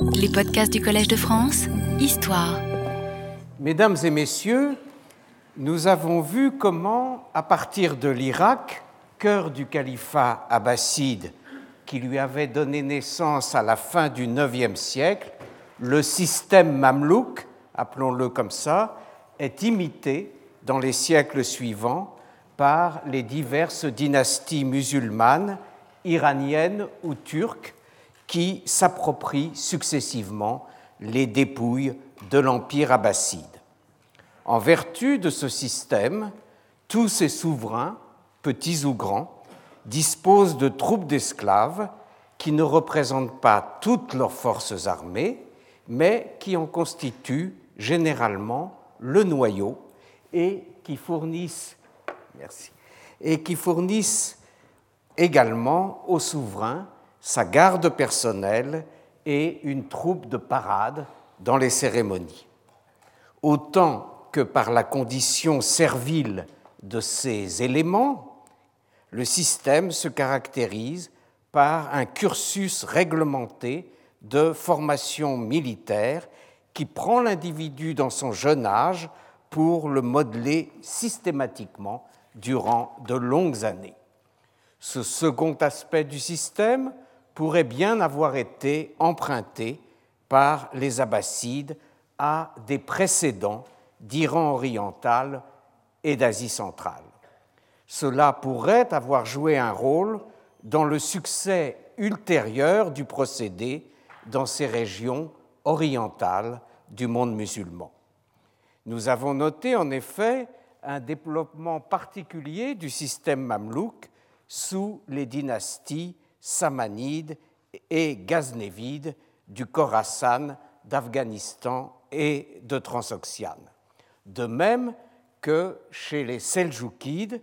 Les podcasts du Collège de France, Histoire. Mesdames et messieurs, nous avons vu comment, à partir de l'Irak, cœur du califat abbasside qui lui avait donné naissance à la fin du IXe siècle, le système mamelouk, appelons-le comme ça, est imité dans les siècles suivants par les diverses dynasties musulmanes, iraniennes ou turques, qui s'approprient successivement les dépouilles de l'Empire abbasside. En vertu de ce système, tous ces souverains, petits ou grands, disposent de troupes d'esclaves qui ne représentent pas toutes leurs forces armées, mais qui en constituent généralement le noyau et qui fournissent, également au souverain sa garde personnelle et une troupe de parade dans les cérémonies. Autant que par la condition servile de ces éléments, le système se caractérise par un cursus réglementé de formation militaire qui prend l'individu dans son jeune âge pour le modeler systématiquement durant de longues années. Ce second aspect du système pourrait bien avoir été emprunté par les Abbassides à des précédents d'Iran oriental et d'Asie centrale. Cela pourrait avoir joué un rôle dans le succès ultérieur du procédé dans ces régions orientales du monde musulman. Nous avons noté en effet un développement particulier du système mamelouk sous les dynasties samanides et gaznévides du Khorasan, d'Afghanistan et de Transoxiane. De même que chez les Seljoukides,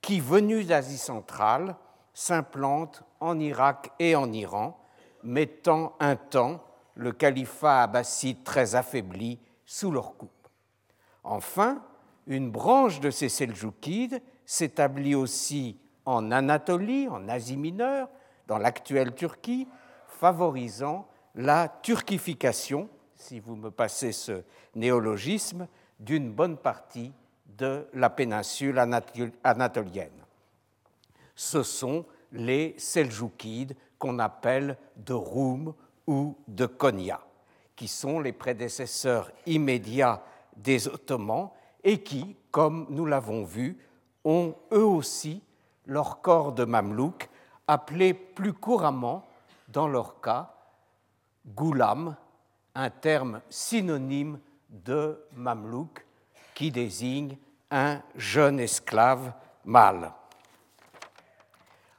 qui, venus d'Asie centrale, s'implantent en Irak et en Iran, mettant un temps le califat abbasside très affaibli sous leur coupe. Enfin, une branche de ces Seljoukides s'établit aussi en Anatolie, en Asie mineure, dans l'actuelle Turquie, favorisant la turquification, si vous me passez ce néologisme, d'une bonne partie de la péninsule anatolienne. Ce sont les Seljoukides qu'on appelle de Roum ou de Konya, qui sont les prédécesseurs immédiats des Ottomans et qui, comme nous l'avons vu, ont eux aussi leur corps de mamelouk appelé plus couramment, dans leur cas, goulam, un terme synonyme de mamelouk qui désigne un jeune esclave mâle.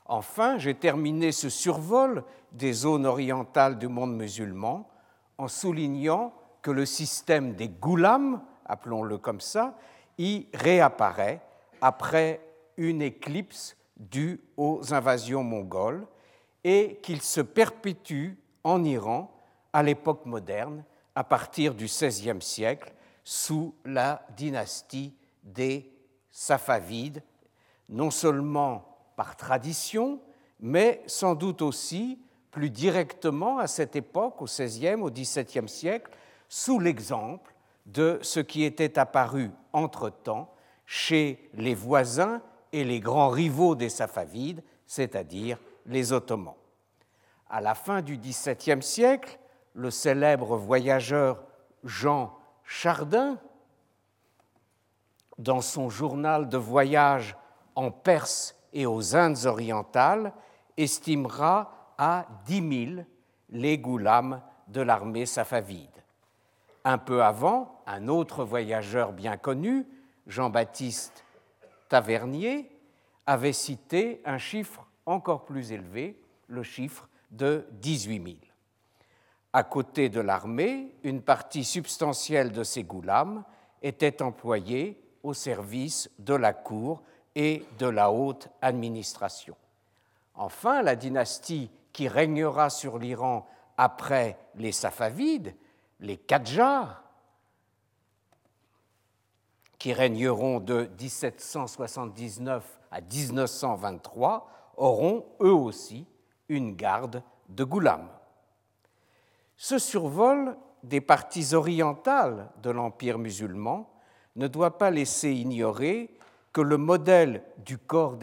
Enfin, j'ai terminé ce survol des zones orientales du monde musulman en soulignant que le système des goulams, appelons-le comme ça, y réapparaît après une éclipse due aux invasions mongoles et qu'il se perpétue en Iran à l'époque moderne, à partir du XVIe siècle, sous la dynastie des Safavides, non seulement par tradition, mais sans doute aussi plus directement à cette époque, au XVIe, au XVIIe siècle, sous l'exemple de ce qui était apparu entre-temps chez les voisins et les grands rivaux des Safavides, c'est-à-dire les Ottomans. À la fin du XVIIe siècle, le célèbre voyageur Jean Chardin, dans son journal de voyage en Perse et aux Indes orientales, estimera à 10 000 les goulams de l'armée safavide. Un peu avant, un autre voyageur bien connu, Jean-Baptiste Tavernier, avait cité un chiffre encore plus élevé, le chiffre de 18 000. À côté de l'armée, une partie substantielle de ces goulams était employée au service de la cour et de la haute administration. Enfin, la dynastie qui régnera sur l'Iran après les Safavides, les Qadjars, qui régneront de 1779 à 1923, auront eux aussi une garde de Goulam. Ce survol des parties orientales de l'Empire musulman ne doit pas laisser ignorer que le modèle du corps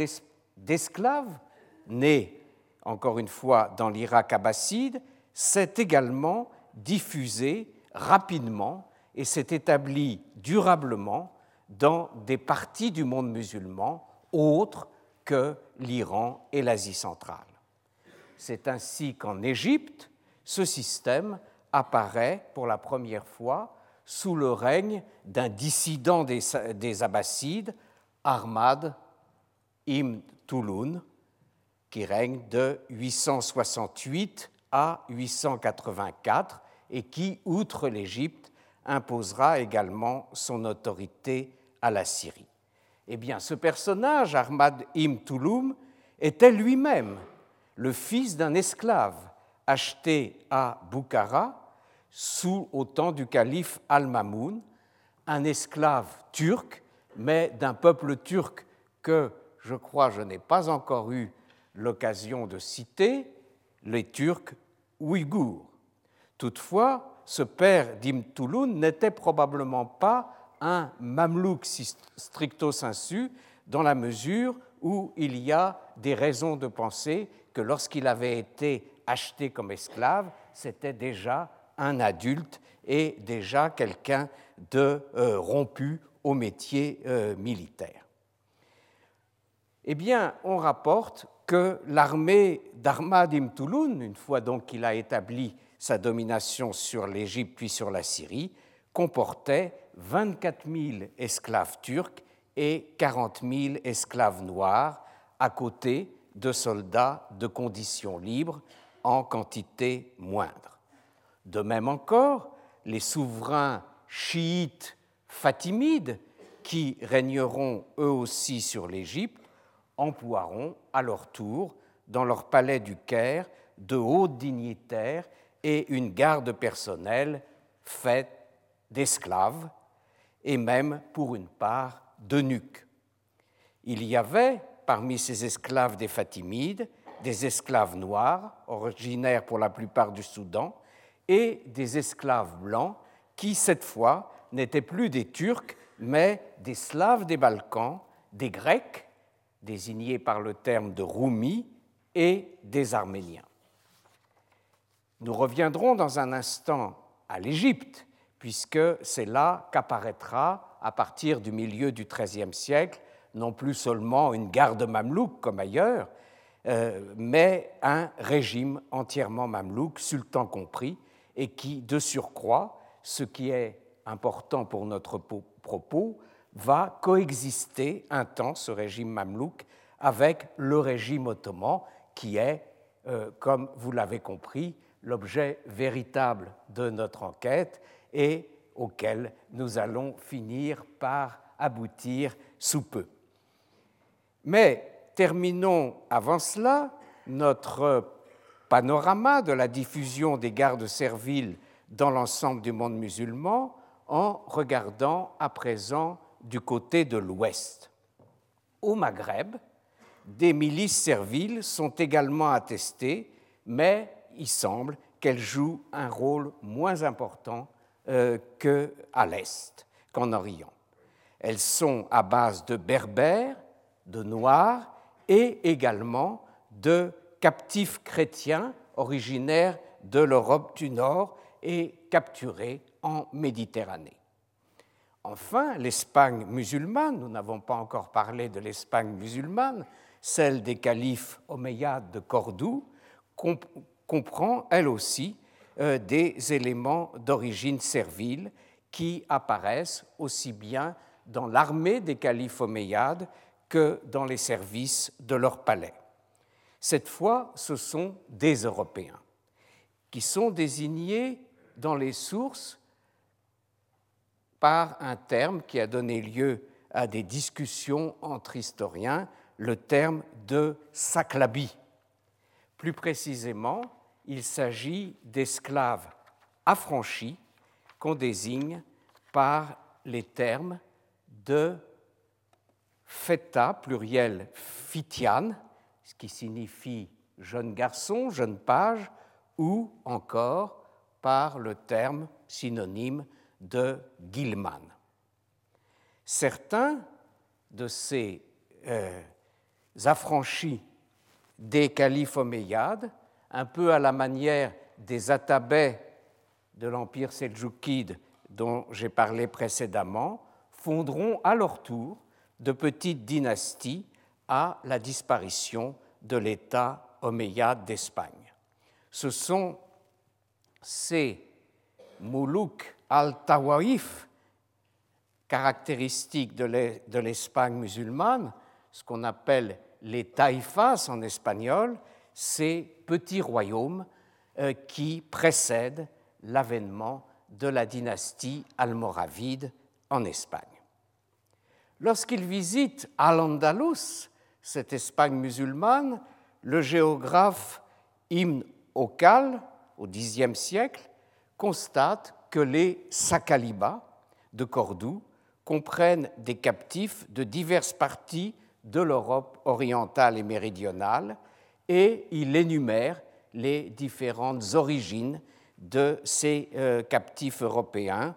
d'esclaves, né encore une fois dans l'Irak abbasside, s'est également diffusé rapidement et s'est établi durablement dans des parties du monde musulman autres que l'Iran et l'Asie centrale. C'est ainsi qu'en Égypte, ce système apparaît pour la première fois sous le règne d'un dissident des, Abbassides, Ahmad ibn Touloun, qui règne de 868 à 884 et qui, outre l'Égypte, imposera également son autorité à la Syrie. Eh bien, ce personnage, Ahmad ibn Touloum, était lui-même le fils d'un esclave acheté à Boukhara sous au temps du calife Al-Mamoun, un esclave turc, mais d'un peuple turc que je crois je n'ai pas encore eu l'occasion de citer, les Turcs ouïghours. Toutefois, ce père d'Ibn Touloun n'était probablement pas un mamelouk stricto sensu, dans la mesure où il y a des raisons de penser que lorsqu'il avait été acheté comme esclave, c'était déjà un adulte et déjà quelqu'un de euh, rompu au métier euh, militaire. Eh bien, on rapporte que l'armée d'Ahmad ibn Touloun, une fois donc qu'il a établi sa domination sur l'Égypte puis sur la Syrie, comportait 24 000 esclaves turcs et 40 000 esclaves noirs, à côté de soldats de conditions libres en quantité moindre. De même encore, les souverains chiites fatimides, qui régneront eux aussi sur l'Égypte, emploieront à leur tour dans leur palais du Caire de hauts dignitaires et une garde personnelle faite d'esclaves et même pour une part d'eunuques. Il y avait parmi ces esclaves des Fatimides des esclaves noirs, originaires pour la plupart du Soudan, et des esclaves blancs qui, cette fois, n'étaient plus des Turcs, mais des Slaves des Balkans, des Grecs désignés par le terme de Roumi, et des Arméniens. Nous reviendrons dans un instant à l'Égypte, puisque c'est là qu'apparaîtra, à partir du milieu du XIIIe siècle, non plus seulement une garde mamelouk comme ailleurs, euh, mais un régime entièrement mamelouk, sultan compris, et qui, de surcroît, ce qui est important pour notre propos, va coexister un temps, ce régime mamelouk, avec le régime ottoman, qui est, euh, comme vous l'avez compris, l'objet véritable de notre enquête et auquel nous allons finir par aboutir sous peu. Mais terminons avant cela notre panorama de la diffusion des gardes serviles dans l'ensemble du monde musulman en regardant à présent du côté de l'Ouest. Au Maghreb, des milices serviles sont également attestées, mais il semble qu'elles jouent un rôle moins important euh, qu'à l'Est, qu'en Orient. Elles sont à base de berbères, de noirs et également de captifs chrétiens originaires de l'Europe du Nord et capturés en Méditerranée. Enfin, l'Espagne musulmane, nous n'avons pas encore parlé de l'Espagne musulmane, celle des califes omeyyades de Cordoue, comprend elle aussi des éléments d'origine servile qui apparaissent aussi bien dans l'armée des califes omeyyades que dans les services de leur palais. Cette fois, ce sont des Européens qui sont désignés dans les sources par un terme qui a donné lieu à des discussions entre historiens, le terme de Saklabi. Plus précisément, il s'agit d'esclaves affranchis qu'on désigne par les termes de feta, pluriel fitian, ce qui signifie jeune garçon, jeune page, ou encore par le terme synonyme de Gilman. Certains de ces euh, affranchis des califes omeyyades, un peu à la manière des atabais de l'empire seldjoukide dont j'ai parlé précédemment, fondront à leur tour de petites dynasties à la disparition de l'État omeyyade d'Espagne. Ce sont ces moulouks al-Tawaif, caractéristiques de l'Espagne musulmane, ce qu'on appelle les taifas en espagnol, ces petits royaumes euh, qui précèdent l'avènement de la dynastie almoravide en Espagne. Lorsqu'il visite Al-Andalus, cette Espagne musulmane, le géographe Ibn Okal, au Xe siècle, constate que les Sakaliba de Cordoue comprennent des captifs de diverses parties de l'Europe orientale et méridionale et il énumère les différentes origines de ces euh, captifs européens,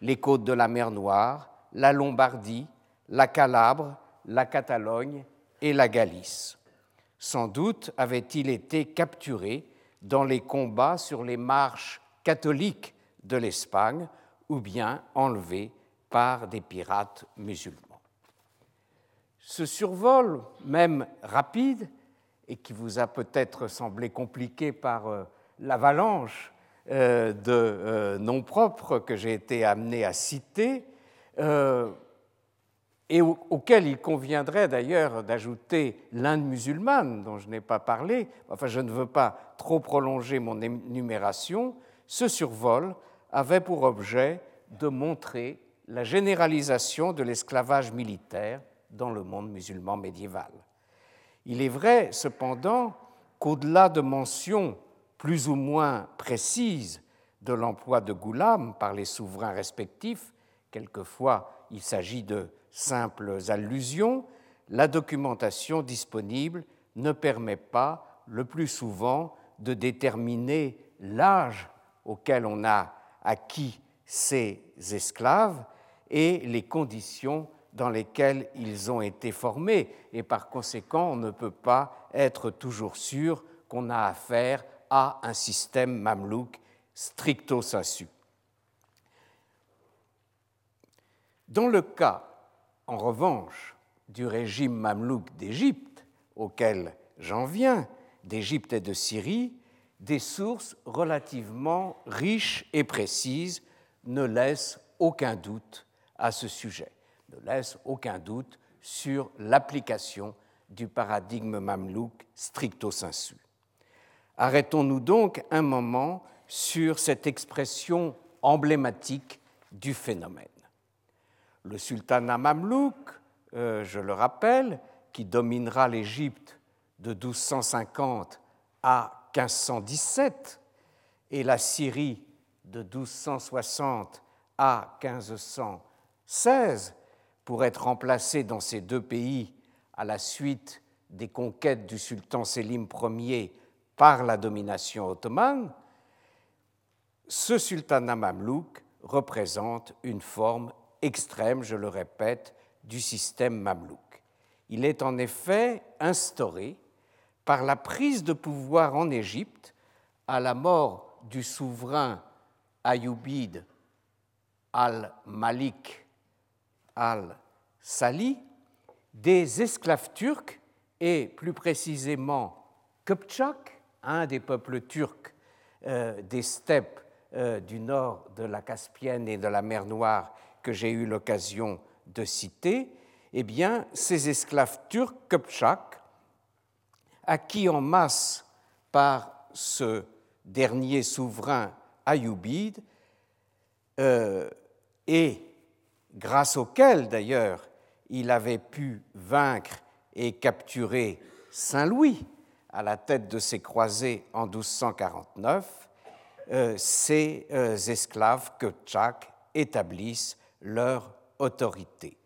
les côtes de la mer Noire, la Lombardie, la Calabre, la Catalogne et la Galice. Sans doute avait-il été capturé dans les combats sur les marches catholiques de l'Espagne ou bien enlevé par des pirates musulmans. Ce survol, même rapide, et qui vous a peut-être semblé compliqué par euh, l'avalanche euh, de euh, noms propres que j'ai été amené à citer, et auquel il conviendrait d'ailleurs d'ajouter l'Inde musulmane, dont je n'ai pas parlé, enfin je ne veux pas trop prolonger mon énumération, ce survol avait pour objet de montrer la généralisation de l'esclavage militaire dans le monde musulman médiéval. Il est vrai cependant qu'au-delà de mentions plus ou moins précises de l'emploi de goulam par les souverains respectifs, quelquefois il s'agit de simples allusions, la documentation disponible ne permet pas le plus souvent de déterminer l'âge auquel on a acquis ces esclaves et les conditions dans lesquelles ils ont été formés. Et par conséquent, on ne peut pas être toujours sûr qu'on a affaire à un système mamelouk stricto sensu. Dans le cas, en revanche, du régime mamelouk d'Égypte, auquel j'en viens, d'Égypte et de Syrie, des sources relativement riches et précises ne laissent aucun doute à ce sujet, ne laissent aucun doute sur l'application du paradigme mamelouk stricto sensu. Arrêtons-nous donc un moment sur cette expression emblématique du phénomène. Le sultanat mamelouk, euh, je le rappelle, qui dominera l'Égypte de 1250 à 1517 et la Syrie de 1260 à 1516 pour être remplacé dans ces deux pays à la suite des conquêtes du sultan Sélim Ier par la domination ottomane, ce sultanat mamelouk représente une forme extrême, je le répète, du système mamelouk. Il est en effet instauré par la prise de pouvoir en Égypte à la mort du souverain ayoubide al-Malik al-Sali, des esclaves turcs et plus précisément Kupchak, un des peuples turcs euh, des steppes euh, du nord de la Caspienne et de la mer Noire que j'ai eu l'occasion de citer, eh bien, ces esclaves turcs Kupchak acquis en masse par ce dernier souverain ayoubide, euh, et grâce auquel d'ailleurs il avait pu vaincre et capturer Saint-Louis à la tête de ses croisés en 1249, euh, ces euh, esclaves que Tchak établissent leur autorité.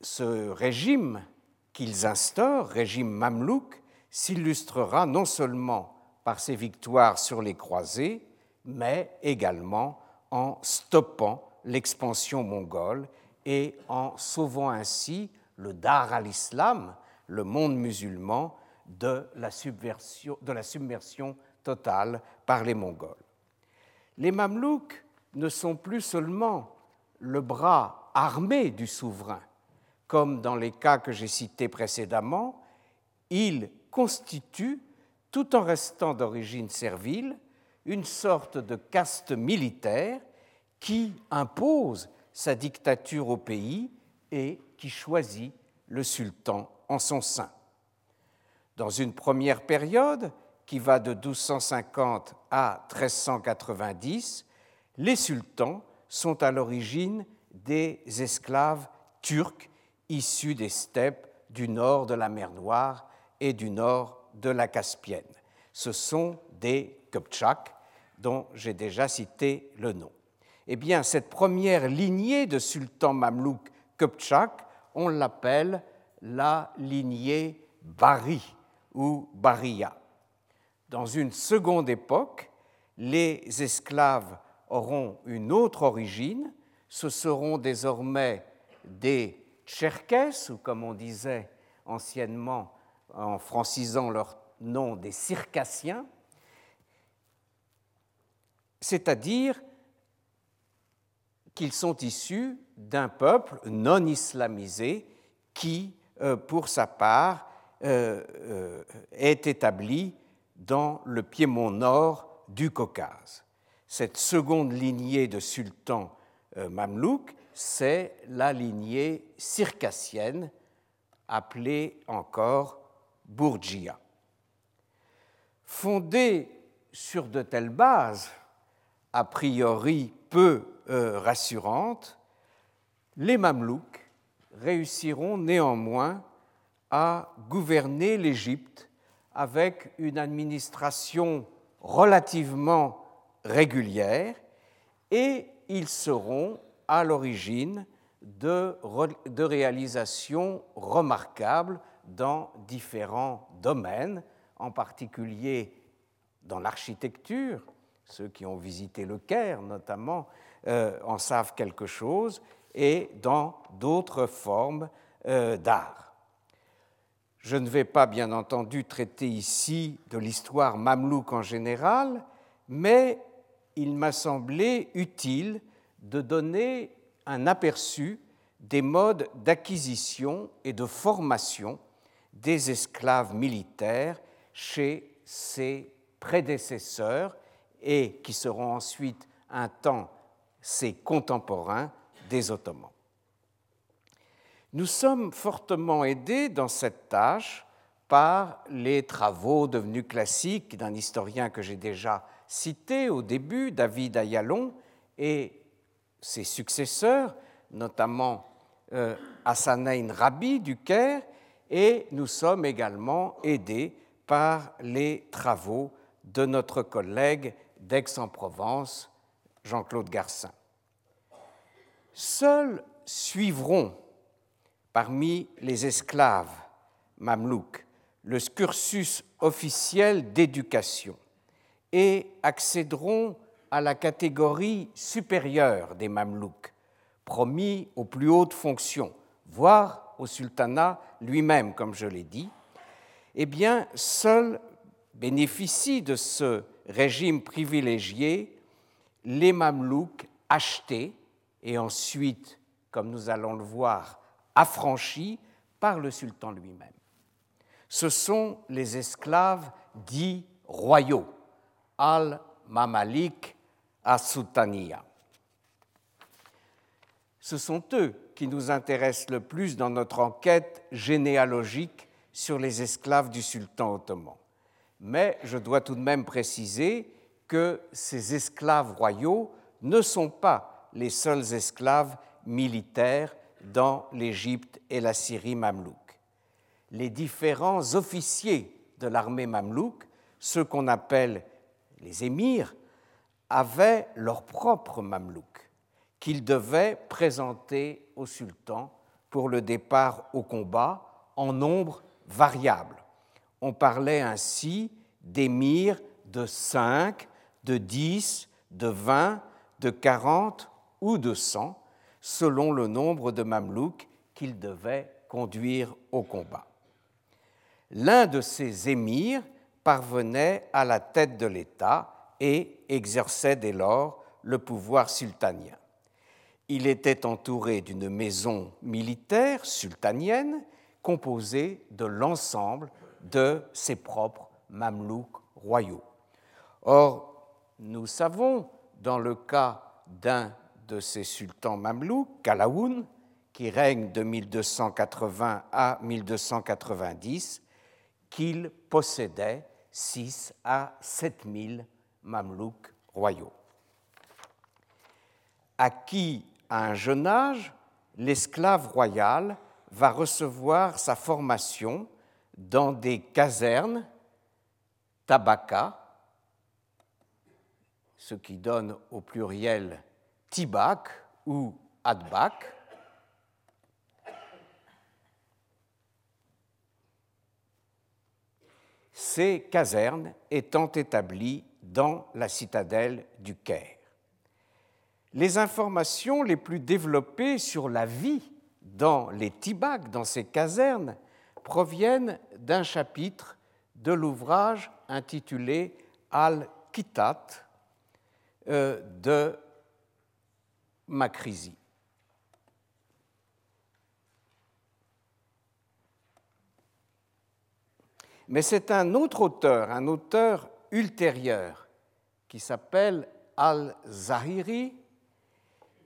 Ce régime qu'ils instaurent, régime mamelouk, s'illustrera non seulement par ses victoires sur les croisés, mais également en stoppant l'expansion mongole et en sauvant ainsi le Dar al-Islam, le monde musulman, de la, de la submersion totale par les Mongols. Les Mamelouks ne sont plus seulement le bras armé du souverain, comme dans les cas que j'ai cités précédemment, ils constituent, tout en restant d'origine servile, une sorte de caste militaire qui impose sa dictature au pays et qui choisit le sultan en son sein. Dans une première période, qui va de 1250 à 1390, les sultans sont à l'origine des esclaves turcs issus des steppes du nord de la mer Noire et du nord de la Caspienne. Ce sont des Kopchaks dont j'ai déjà cité le nom. Eh bien, cette première lignée de sultans mamelouks Kopchak, on l'appelle la lignée Bari ou Baria. Dans une seconde époque, les esclaves auront une autre origine, ce seront désormais des Tcherkesses, ou comme on disait anciennement en francisant leur nom, des Circassiens, c'est-à-dire qu'ils sont issus d'un peuple non islamisé qui, euh, pour sa part, euh, euh, est établi dans le piémont nord du Caucase. Cette seconde lignée de sultans mamelouks, c'est la lignée circassienne, appelée encore Bourgia. Fondée sur de telles bases, a priori peu euh, rassurantes, les Mamelouks réussiront néanmoins à gouverner l'Égypte avec une administration relativement régulière et ils seront à l'origine de réalisations remarquables dans différents domaines, en particulier dans l'architecture. Ceux qui ont visité le Caire, notamment, euh, en savent quelque chose, et dans d'autres formes euh, d'art. Je ne vais pas, bien entendu, traiter ici de l'histoire mamelouk en général, mais il m'a semblé utile de donner un aperçu des modes d'acquisition et de formation des esclaves militaires chez ses prédécesseurs et qui seront ensuite un temps ses contemporains des Ottomans. Nous sommes fortement aidés dans cette tâche par les travaux devenus classiques d'un historien que j'ai déjà cité au début, David Ayalon, et ses successeurs, notamment euh, Rabi du Caire, et nous sommes également aidés par les travaux de notre collègue d'Aix-en-Provence, Jean-Claude Garcin. Seuls suivront parmi les esclaves mamelouks le cursus officiel d'éducation et accéderont à la catégorie supérieure des mamelouks, promis aux plus hautes fonctions, voire au sultanat lui-même, comme je l'ai dit, eh bien, seuls bénéficient de ce régime privilégié les mamelouks achetés et ensuite, comme nous allons le voir, affranchis par le sultan lui-même. Ce sont les esclaves dits royaux, al-mamalik as-sultaniya. Ce sont eux qui nous intéressent le plus dans notre enquête généalogique sur les esclaves du sultan ottoman. Mais je dois tout de même préciser que ces esclaves royaux ne sont pas les seuls esclaves militaires dans l'Égypte et la Syrie mamelouk. Les différents officiers de l'armée mamelouk, ceux qu'on appelle les émirs, avaient leur propre mamelouk qu'ils devaient présenter au sultan pour le départ au combat en nombre variable. On parlait ainsi d'émirs de 5, de 10, de 20, de 40 ou de 100, selon le nombre de Mamelouks qu'il devait conduire au combat. L'un de ces émirs parvenait à la tête de l'État et exerçait dès lors le pouvoir sultanien. Il était entouré d'une maison militaire sultanienne composée de l'ensemble de ses propres mamelouks royaux. Or, nous savons, dans le cas d'un de ces sultans mamelouks, Kalaoun, qui règne de 1280 à 1290, qu'il possédait 6 à 7 000 mamelouks royaux. Acquis à un jeune âge, l'esclave royal va recevoir sa formation dans des casernes, tabaka, ce qui donne au pluriel tibak ou adbak, ces casernes étant établies dans la citadelle du Caire. Les informations les plus développées sur la vie dans les Tibaks, dans ces casernes, proviennent d'un chapitre de l'ouvrage intitulé Al-Kitat de Makrizi. Mais c'est un autre auteur, un auteur ultérieur, qui s'appelle Al-Zahiri,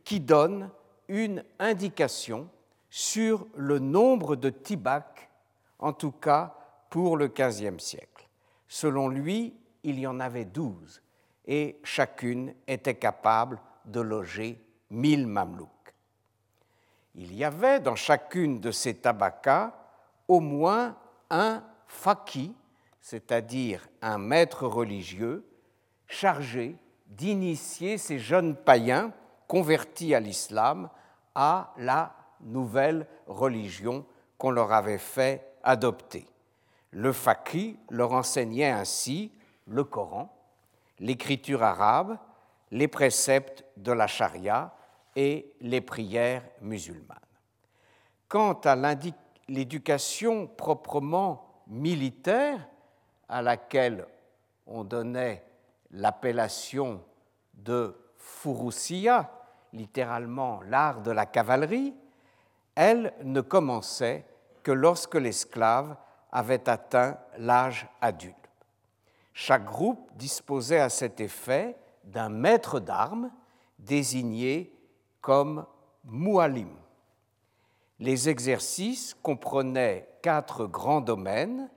qui donne une indication sur le nombre de Tibak, en tout cas pour le XVe siècle. Selon lui, il y en avait douze, et chacune était capable de loger mille mamelouks. Il y avait dans chacune de ces tabakas au moins un faki, c'est-à-dire un maître religieux, chargé d'initier ces jeunes païens convertis à l'islam à la nouvelle religion qu'on leur avait fait adopter. Le faki leur enseignait ainsi le Coran, l'écriture arabe, les préceptes de la charia et les prières musulmanes. Quant à l'éducation proprement militaire à laquelle on donnait l'appellation de furusiya, littéralement l'art de la cavalerie, elle ne commençait que lorsque l'esclave avait atteint l'âge adulte. Chaque groupe disposait à cet effet d'un maître d'armes désigné comme mualim. Les exercices comprenaient quatre grands domaines.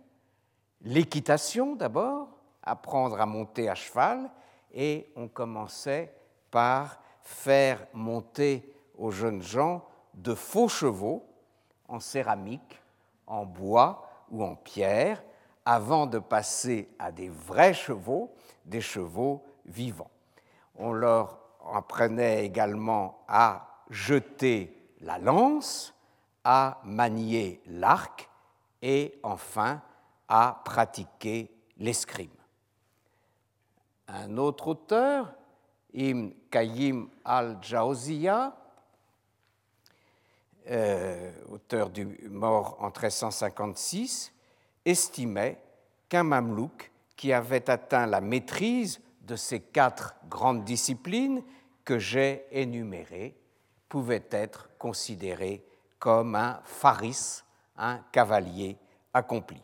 L'équitation d'abord, apprendre à monter à cheval, et on commençait par faire monter aux jeunes gens de faux chevaux en céramique, en bois ou en pierre, avant de passer à des vrais chevaux, des chevaux vivants. On leur apprenait également à jeter la lance, à manier l'arc et enfin à pratiquer l'escrime. Un autre auteur, Ibn Qayyim al-Jawziyya, euh, auteur du mort en 1356, estimait qu'un mamelouk qui avait atteint la maîtrise de ces quatre grandes disciplines que j'ai énumérées pouvait être considéré comme un faris, un cavalier accompli.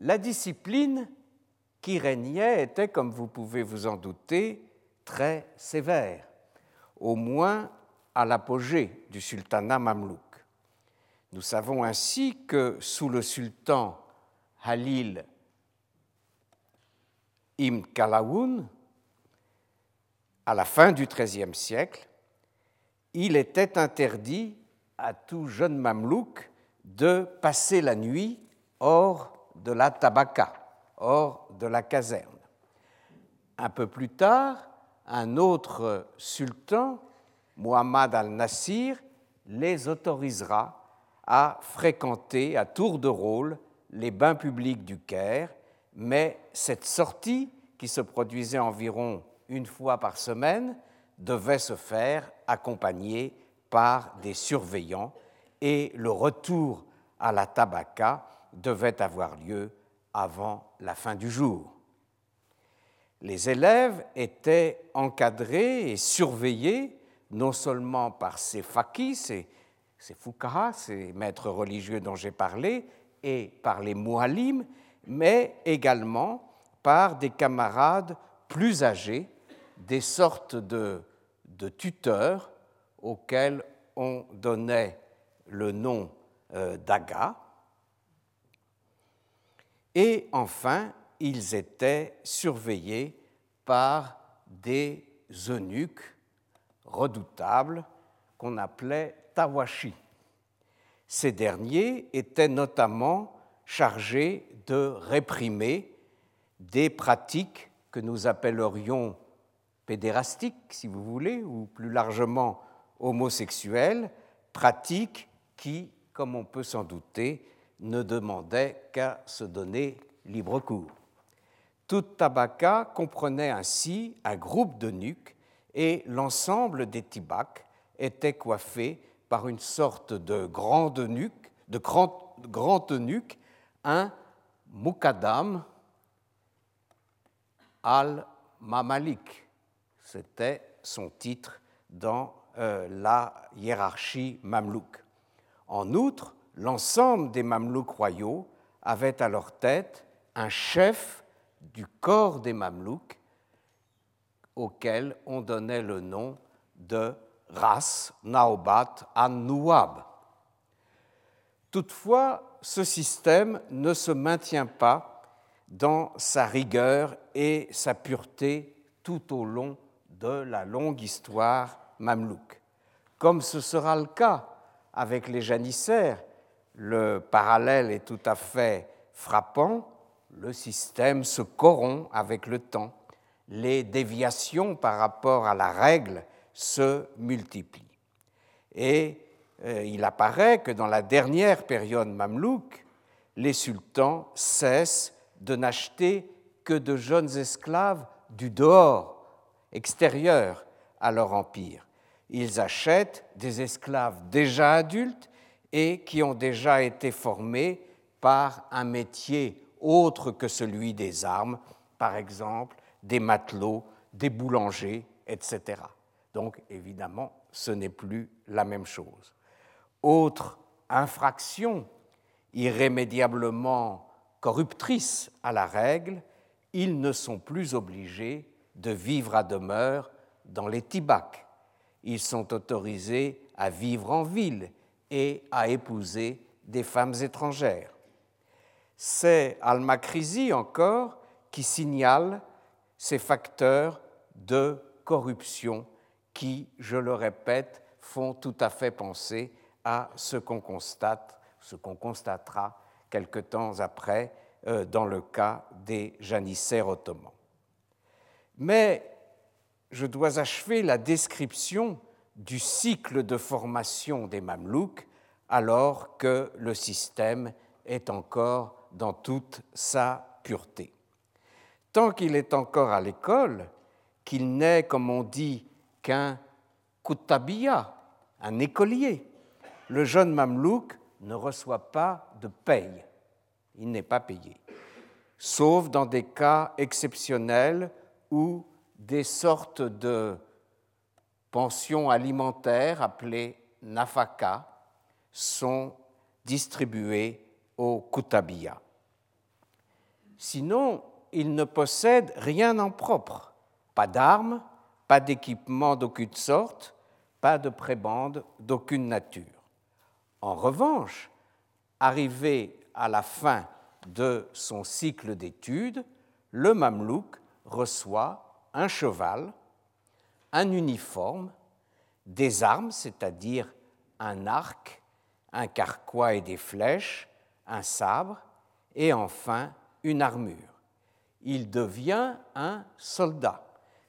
La discipline qui régnait était, comme vous pouvez vous en douter, très sévère, au moins à l'apogée du sultanat mamelouk. Nous savons ainsi que sous le sultan Halil Ibn Kalaoun, à la fin du XIIIe siècle, il était interdit à tout jeune mamelouk de passer la nuit hors de la tabaka, hors de la caserne. Un peu plus tard, un autre sultan, Muhammad al-Nasir, les autorisera à fréquenter à tour de rôle les bains publics du Caire, mais cette sortie, qui se produisait environ une fois par semaine, devait se faire accompagnée par des surveillants et le retour à la tabaka devait avoir lieu avant la fin du jour. Les élèves étaient encadrés et surveillés non seulement par ces fakis, ces, ces fukaha, ces maîtres religieux dont j'ai parlé, et par les mualim, mais également par des camarades plus âgés, des sortes de, de tuteurs auxquels on donnait le nom euh, d'Aga. Et enfin, ils étaient surveillés par des eunuques redoutables qu'on appelait tawashi. Ces derniers étaient notamment chargés de réprimer des pratiques que nous appellerions pédérastiques, si vous voulez, ou plus largement homosexuelles, pratiques qui, comme on peut s'en douter, ne demandaient qu'à se donner libre cours. Toute tabaka comprenait ainsi un groupe de nuques et l'ensemble des tibacs était coiffé par une sorte de grande nuque, de grand, eunuque, un mukadam al-mamalik. C'était son titre dans euh, la hiérarchie mamelouk. En outre, l'ensemble des mamelouks royaux avaient à leur tête un chef du corps des mamelouks auquel on donnait le nom de Ras Naobat an-Nuwab. Toutefois, ce système ne se maintient pas dans sa rigueur et sa pureté tout au long de la longue histoire mamelouk. Comme ce sera le cas avec les janissaires, le parallèle est tout à fait frappant, le système se corrompt avec le temps, les déviations par rapport à la règle se multiplient. Et euh, il apparaît que dans la dernière période mamelouk, les sultans cessent de n'acheter que de jeunes esclaves du dehors, extérieur à leur empire. Ils achètent des esclaves déjà adultes et qui ont déjà été formés par un métier autre que celui des armes, par exemple des matelots, des boulangers, etc. Donc évidemment, ce n'est plus la même chose. Autre infraction irrémédiablement corruptrice à la règle, ils ne sont plus obligés de vivre à demeure dans les tibacs. Ils sont autorisés à vivre en ville et à épouser des femmes étrangères. C'est Al-Makrizi encore qui signale ces facteurs de corruption qui, je le répète, font tout à fait penser à ce qu'on constate, ce qu'on constatera quelque temps après euh, dans le cas des janissaires ottomans. Mais je dois achever la description du cycle de formation des Mamelouks alors que le système est encore dans toute sa pureté. Tant qu'il est encore à l'école, qu'il n'est, comme on dit, qu'un kutabiya, un écolier, le jeune mamelouk ne reçoit pas de paye. Il n'est pas payé. Sauf dans des cas exceptionnels où des sortes de pensions alimentaires appelées nafaka sont distribuées au Kutabiya. Sinon, il ne possède rien en propre, pas d'armes, pas d'équipement d'aucune sorte, pas de prébande d'aucune nature. En revanche, arrivé à la fin de son cycle d'études, le mamelouk reçoit un cheval, un uniforme, des armes, c'est-à-dire un arc, un carquois et des flèches, un sabre, et enfin une armure. Il devient un soldat,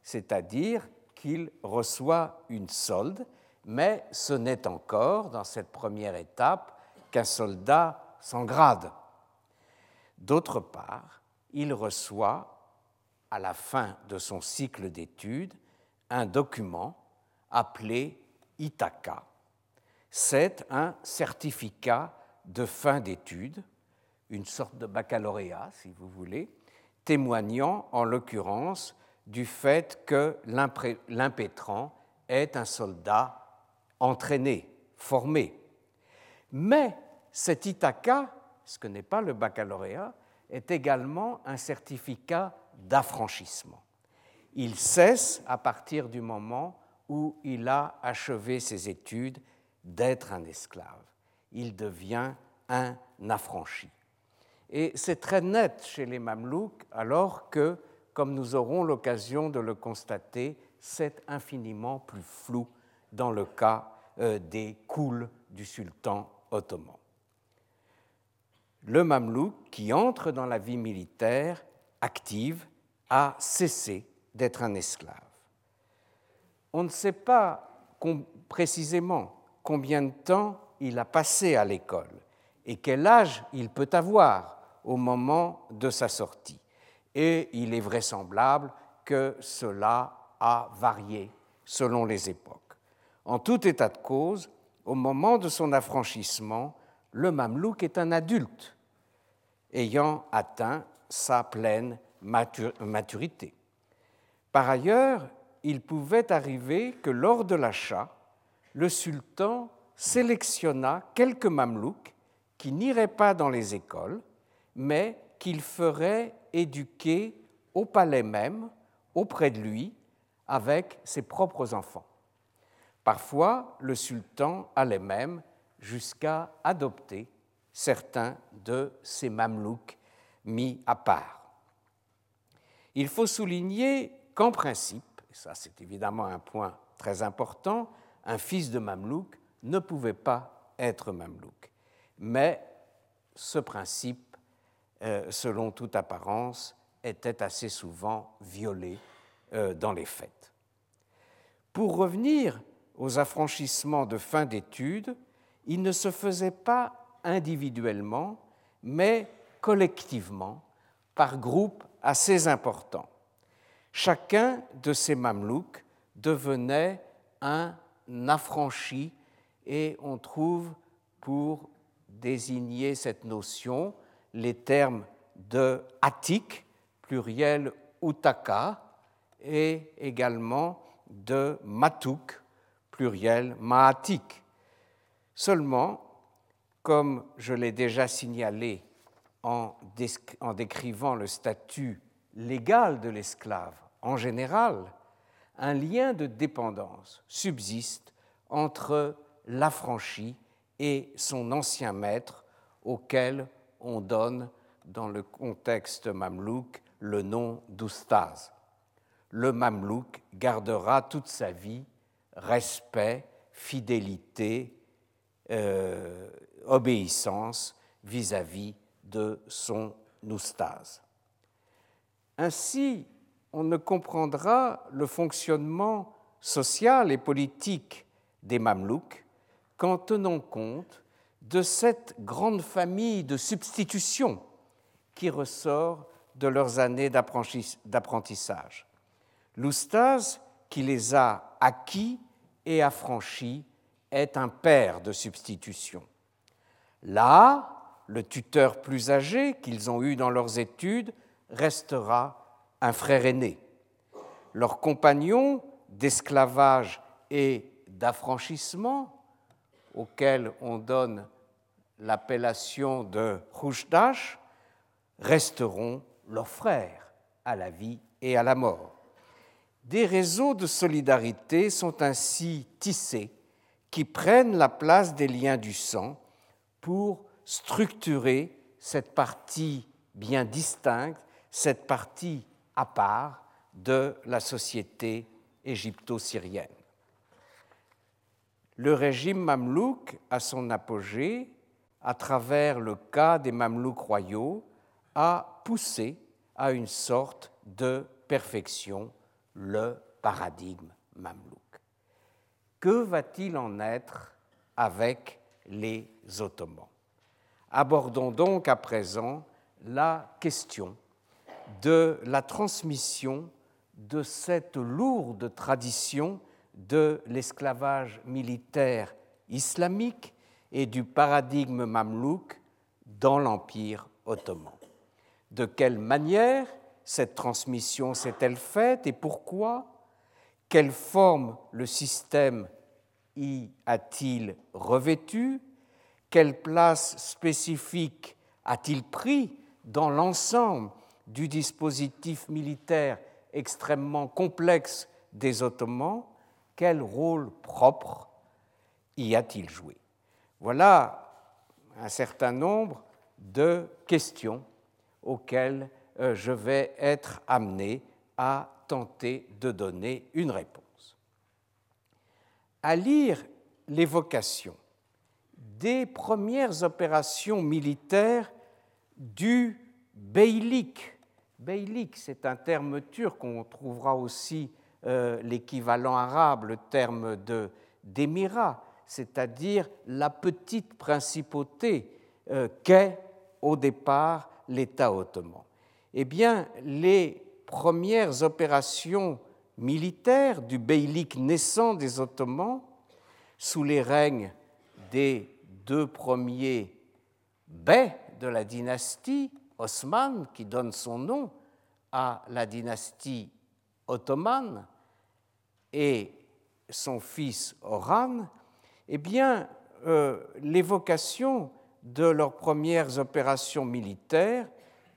c'est-à-dire qu'il reçoit une solde, mais ce n'est encore, dans cette première étape, qu'un soldat sans grade. D'autre part, il reçoit, à la fin de son cycle d'études, un document appelé Itaka. C'est un certificat de fin d'études, une sorte de baccalauréat, si vous voulez, témoignant en l'occurrence du fait que l'impétrant est un soldat entraîné, formé. Mais cet Itaka, ce que n'est pas le baccalauréat, est également un certificat d'affranchissement. Il cesse à partir du moment où il a achevé ses études d'être un esclave. Il devient un affranchi. Et c'est très net chez les Mamelouks, alors que, comme nous aurons l'occasion de le constater, c'est infiniment plus flou dans le cas euh, des coules du sultan ottoman. Le Mamelouk, qui entre dans la vie militaire active, a cessé d'être un esclave. On ne sait pas précisément combien de temps il a passé à l'école et quel âge il peut avoir au moment de sa sortie. Et il est vraisemblable que cela a varié selon les époques. En tout état de cause, au moment de son affranchissement, le mamelouk est un adulte ayant atteint sa pleine maturité. Par ailleurs, il pouvait arriver que lors de l'achat, le sultan sélectionna quelques mamelouks qui n'iraient pas dans les écoles, mais qu'il ferait éduquer au palais même, auprès de lui, avec ses propres enfants. Parfois, le sultan allait même jusqu'à adopter certains de ces mamelouks mis à part. Il faut souligner qu'en principe, et ça c'est évidemment un point très important, un fils de mamelouk ne pouvait pas être mamelouk. Mais ce principe, euh, selon toute apparence, était assez souvent violé euh, dans les faits. Pour revenir aux affranchissements de fin d'études, il ne se faisait pas individuellement, mais collectivement, par groupes assez importants. Chacun de ces mamelouks devenait un affranchi et on trouve pour désigner cette notion les termes de atik, pluriel utaka, et également de matuk, pluriel maatik. Seulement, comme je l'ai déjà signalé en, décrivant le statut légal de l'esclave en général, un lien de dépendance subsiste entre l'affranchi et son ancien maître, auquel on donne, dans le contexte mamelouk, le nom d'oustaz. Le mamelouk gardera toute sa vie respect, fidélité, euh, obéissance vis-à-vis de son oustaz. Ainsi, on ne comprendra le fonctionnement social et politique des Mamelouks qu'en tenant compte de cette grande famille de substitution qui ressort de leurs années d'apprentissage. L'oustaz qui les a acquis et affranchis est un père de substitution. Là, le tuteur plus âgé qu'ils ont eu dans leurs études restera un frère aîné. Leurs compagnons d'esclavage et d'affranchissement, auxquels on donne l'appellation de Khouchdash, resteront leurs frères à la vie et à la mort. Des réseaux de solidarité sont ainsi tissés qui prennent la place des liens du sang pour structurer cette partie bien distincte, cette partie à part de la société égypto-syrienne. Le régime mamelouk, à son apogée, à travers le cas des mamelouks royaux, a poussé à une sorte de perfection le paradigme mamelouk. Que va-t-il en être avec les Ottomans? Abordons donc à présent la question de la transmission de cette lourde tradition de l'esclavage militaire islamique et du paradigme mamelouk dans l'Empire ottoman. De quelle manière cette transmission s'est-elle faite et pourquoi? Quelle forme le système y a-t-il revêtu? Quelle place spécifique a-t-il pris dans l'ensemble du dispositif militaire extrêmement complexe des Ottomans? Quel rôle propre y a-t-il joué? Voilà un certain nombre de questions auxquelles euh, je vais être amené à tenter de donner une réponse. À lire l'évocation des premières opérations militaires du beylik. Beylik, c'est un terme turc, on trouvera aussi euh, l'équivalent arabe, le terme d'émirat, c'est-à-dire la petite principauté euh, qu'est au départ l'État ottoman. Eh bien, les premières opérations militaires du beylik naissant des Ottomans, sous les règnes des deux premiers beys de la dynastie, Osman, qui donne son nom à la dynastie ottomane, et son fils Oran, eh bien, euh, l'évocation de leurs premières opérations militaires,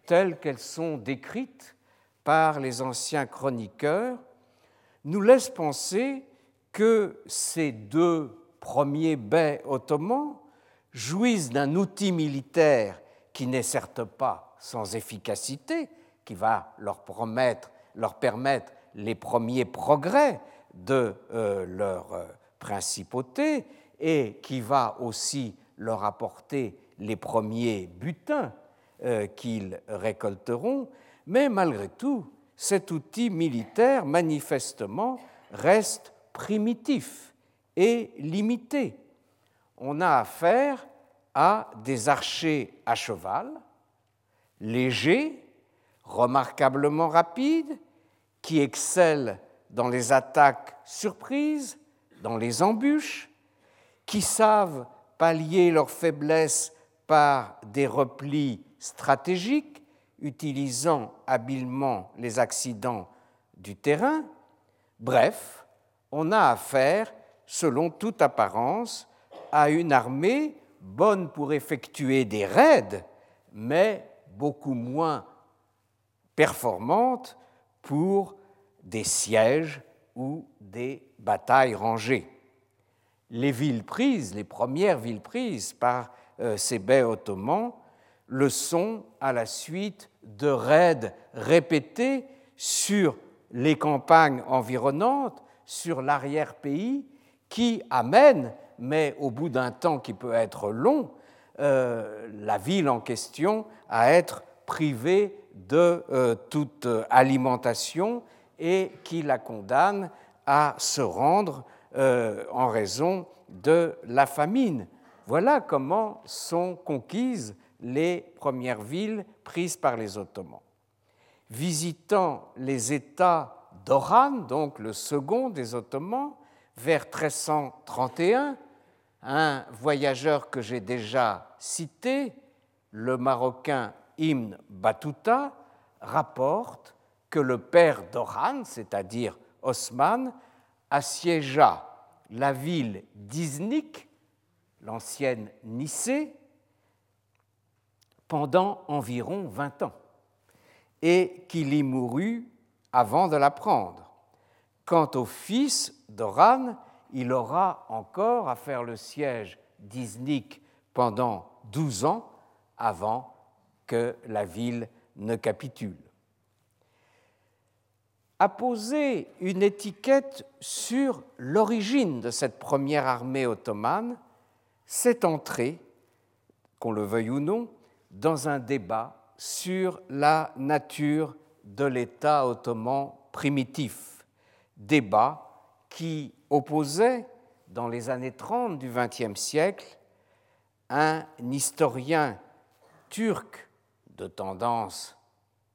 telles qu'elles sont décrites par les anciens chroniqueurs, nous laisse penser que ces deux premiers baies ottomans jouissent d'un outil militaire qui n'est certes pas sans efficacité, qui va leur permettre les premiers progrès de euh, leur euh, principauté et qui va aussi leur apporter les premiers butins euh, qu'ils récolteront, mais malgré tout, cet outil militaire manifestement reste primitif et limité. On a affaire à des archers à cheval, légers, remarquablement rapides, qui excellent dans les attaques surprises, dans les embûches, qui savent pallier leurs faiblesses par des replis stratégiques, utilisant habilement les accidents du terrain. Bref, on a affaire, selon toute apparence, à une armée bonne pour effectuer des raids, mais beaucoup moins performante pour des sièges ou des batailles rangées. Les villes prises, les premières villes prises par euh, ces baies ottomans, le sont à la suite de raids répétés sur les campagnes environnantes, sur l'arrière-pays, qui amènent, mais au bout d'un temps qui peut être long, euh, la ville en question à être privée de euh, toute alimentation et qui la condamne à se rendre euh, en raison de la famine. Voilà comment sont conquises les premières villes prises par les Ottomans. Visitant les États d'Oran, donc le second des Ottomans, vers 1331, un voyageur que j'ai déjà cité, le Marocain Ibn Battuta, rapporte que le père d'Oran, c'est-à-dire Osman, assiégea la ville d'Iznik, l'ancienne Nicée, pendant environ 20 ans, et qu'il y mourut avant de la prendre. Quant au fils d'Oran, il aura encore à faire le siège d'Iznik pendant 12 ans avant que la ville ne capitule a posé une étiquette sur l'origine de cette première armée ottomane, c'est entrer, qu'on le veuille ou non, dans un débat sur la nature de l'État ottoman primitif, débat qui opposait, dans les années 30 du XXe siècle, un historien turc de tendance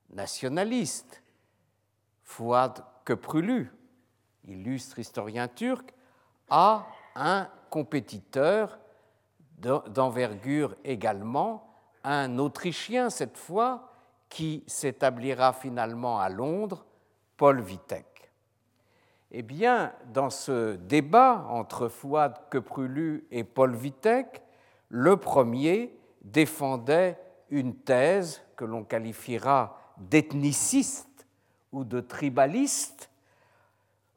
nationaliste. Fouad Köprülü, illustre historien turc, a un compétiteur d'envergure également, un Autrichien cette fois, qui s'établira finalement à Londres, Paul Vitek. Eh bien, dans ce débat entre Fouad Köprülü et Paul Vitek, le premier défendait une thèse que l'on qualifiera d'ethniciste ou de tribaliste,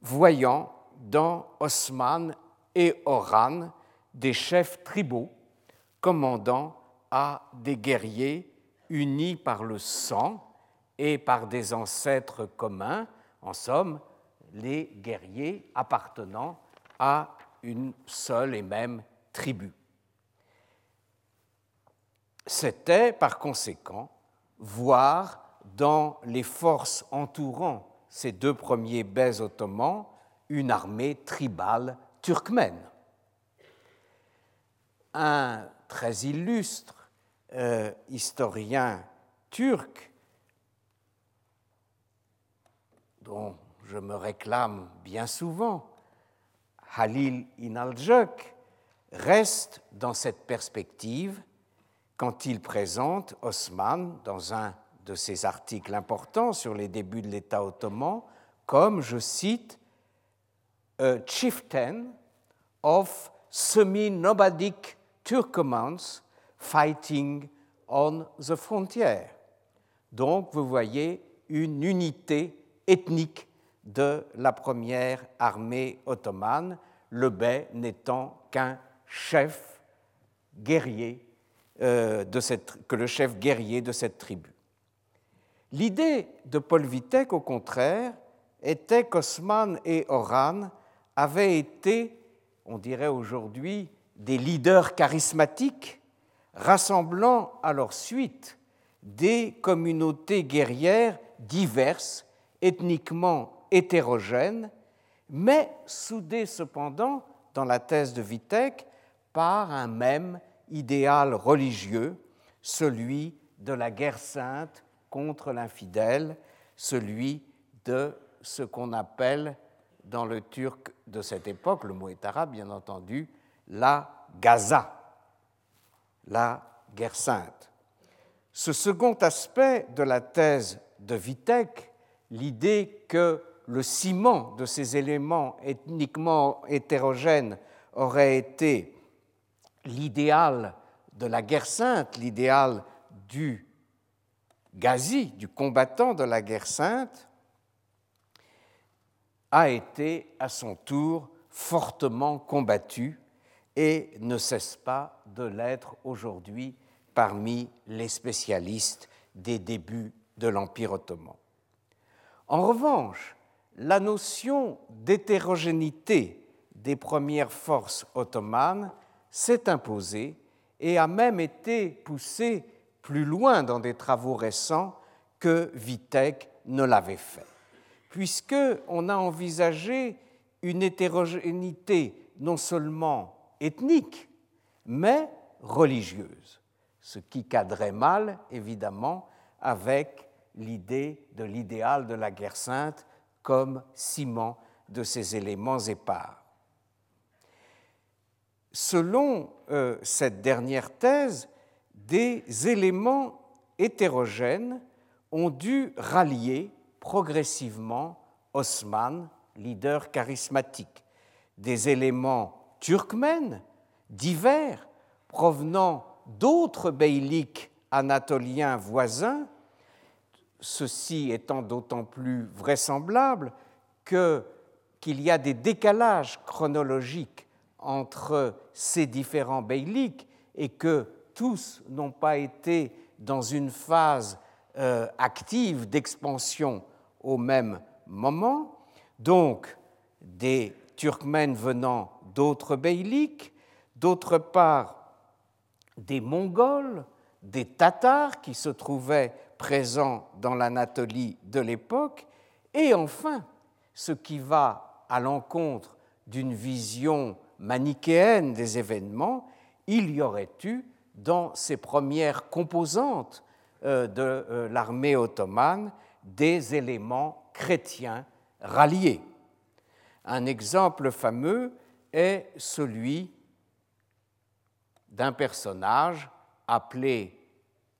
voyant dans Osman et Oran des chefs tribaux commandant à des guerriers unis par le sang et par des ancêtres communs, en somme, les guerriers appartenant à une seule et même tribu. C'était par conséquent voir dans les forces entourant ces deux premiers baies ottomans une armée tribale turkmène. Un très illustre euh, historien turc, dont je me réclame bien souvent, Halil Inaljuk, reste dans cette perspective quand il présente Osman dans un de ses articles importants sur les débuts de l'État ottoman comme, je cite, a chieftain of semi-nomadic Turkomans fighting on the frontier. Donc, vous voyez une unité ethnique de la première armée ottomane, le bey n'étant qu'un chef guerrier euh, de cette, que le chef guerrier de cette tribu. L'idée de Paul Vitek, au contraire, était qu'Osman et Oran avaient été, on dirait aujourd'hui, des leaders charismatiques rassemblant à leur suite des communautés guerrières diverses, ethniquement hétérogènes, mais soudées cependant, dans la thèse de Vitek, par un même idéal religieux, celui de la guerre sainte contre l'infidèle, celui de ce qu'on appelle dans le turc de cette époque, le mot est arabe bien entendu, la Gaza, la guerre sainte. Ce second aspect de la thèse de Vitek, l'idée que le ciment de ces éléments ethniquement hétérogènes aurait été l'idéal de la guerre sainte, l'idéal du gazi, du combattant de la guerre sainte, a été à son tour fortement combattu et ne cesse pas de l'être aujourd'hui parmi les spécialistes des débuts de l'Empire ottoman. En revanche, la notion d'hétérogénéité des premières forces ottomanes s'est imposé et a même été poussé plus loin dans des travaux récents que Vitek ne l'avait fait, puisqu'on a envisagé une hétérogénéité non seulement ethnique, mais religieuse, ce qui cadrait mal, évidemment, avec l'idée de l'idéal de la guerre sainte comme ciment de ces éléments épars. Selon euh, cette dernière thèse, des éléments hétérogènes ont dû rallier progressivement Osman, leader charismatique. Des éléments turkmènes divers provenant d'autres beyliks anatoliens voisins, ceci étant d'autant plus vraisemblable qu'il y a des décalages chronologiques entre ces différents beyliks et que tous n'ont pas été dans une phase euh, active d'expansion au même moment. Donc, des Turkmènes venant d'autres beyliks, d'autre part des Mongols, des Tatars qui se trouvaient présents dans l'Anatolie de l'époque, et enfin, ce qui va à l'encontre d'une vision manichéenne des événements, il y aurait eu dans ces premières composantes de l'armée ottomane des éléments chrétiens ralliés. Un exemple fameux est celui d'un personnage appelé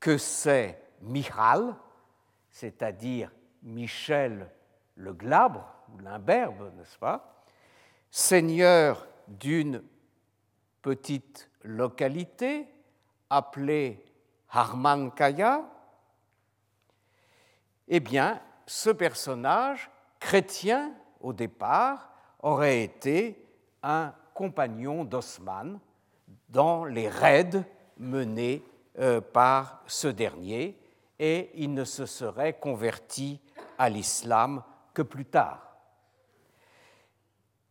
que c'est Michal, c'est-à-dire Michel le Glabre, ou l'imberbe, n'est-ce pas, seigneur d'une petite localité appelée Harmankaya, eh bien, ce personnage chrétien au départ aurait été un compagnon d'Osman dans les raids menés euh, par ce dernier et il ne se serait converti à l'islam que plus tard.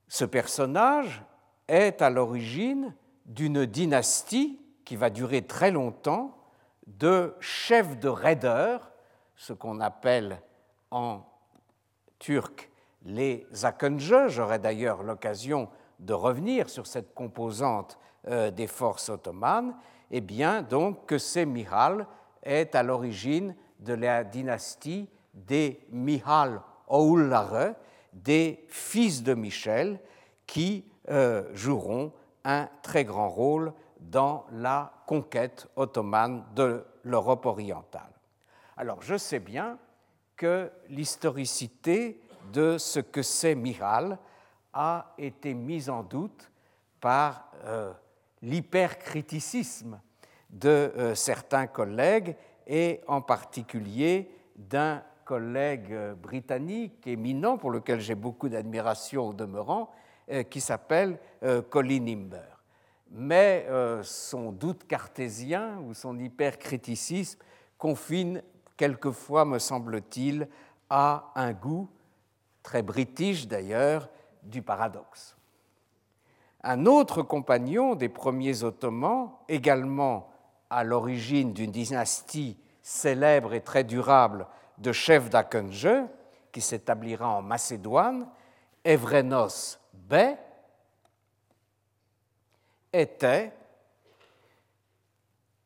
Ce personnage est à l'origine d'une dynastie qui va durer très longtemps de chefs de raideurs, ce qu'on appelle en turc les Akıncı. J'aurai d'ailleurs l'occasion de revenir sur cette composante euh, des forces ottomanes. Eh bien, donc, que c'est Mihal est à l'origine de la dynastie des Mihal Oğulları, des fils de Michel, qui euh, joueront un très grand rôle dans la conquête ottomane de l'Europe orientale. Alors, je sais bien que l'historicité de ce que c'est Mihal a été mise en doute par euh, l'hypercriticisme de euh, certains collègues et en particulier d'un collègue euh, britannique éminent pour lequel j'ai beaucoup d'admiration au demeurant, qui s'appelle Colin Imber. Mais son doute cartésien ou son hypercriticisme confine quelquefois, me semble-t-il, à un goût très british d'ailleurs, du paradoxe. Un autre compagnon des premiers Ottomans, également à l'origine d'une dynastie célèbre et très durable de chefs d'Akhenje, qui s'établira en Macédoine, Evrenos Bey, était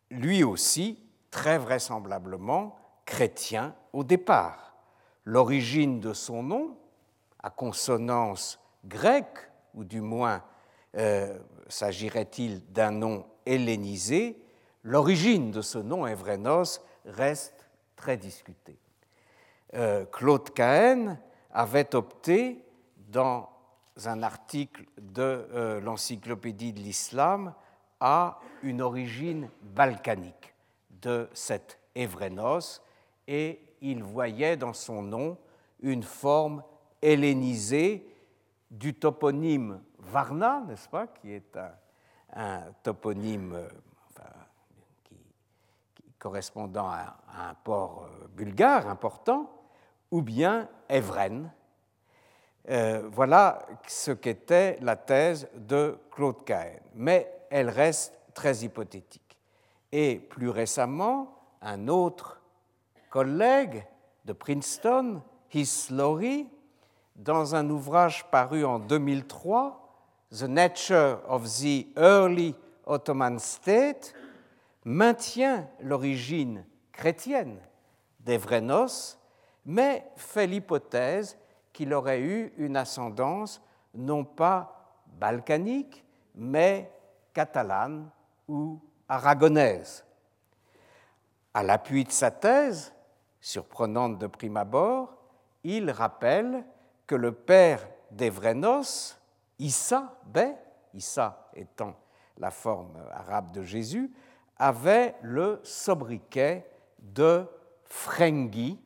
lui aussi très vraisemblablement chrétien au départ. L'origine de son nom, à consonance grecque, ou du moins euh, s'agirait-il d'un nom hellénisé, l'origine de ce nom Evrenos reste très discutée. Euh, Claude Cahen avait opté dans un article de euh, l'Encyclopédie de l'Islam à une origine balkanique de cet Evrenos et il voyait dans son nom une forme hellénisé du toponyme Varna, n'est-ce pas, qui est un, toponyme euh, correspondant à, un port euh, bulgare important, ou bien Evren. Euh, voilà ce qu'était la thèse de Claude Cahen, mais elle reste très hypothétique. Et plus récemment, un autre collègue de Princeton, Heath Laurie, dans un ouvrage paru en 2003, The Nature of the Early Ottoman State, maintient l'origine chrétienne d'Evrenos, mais fait l'hypothèse qu'il aurait eu une ascendance non pas balkanique, mais catalane ou aragonaise. À l'appui de sa thèse, surprenante de prime abord, il rappelle que le père d'Evrenos, Issa Bey, Issa étant la forme arabe de Jésus, avait le sobriquet de Frengi,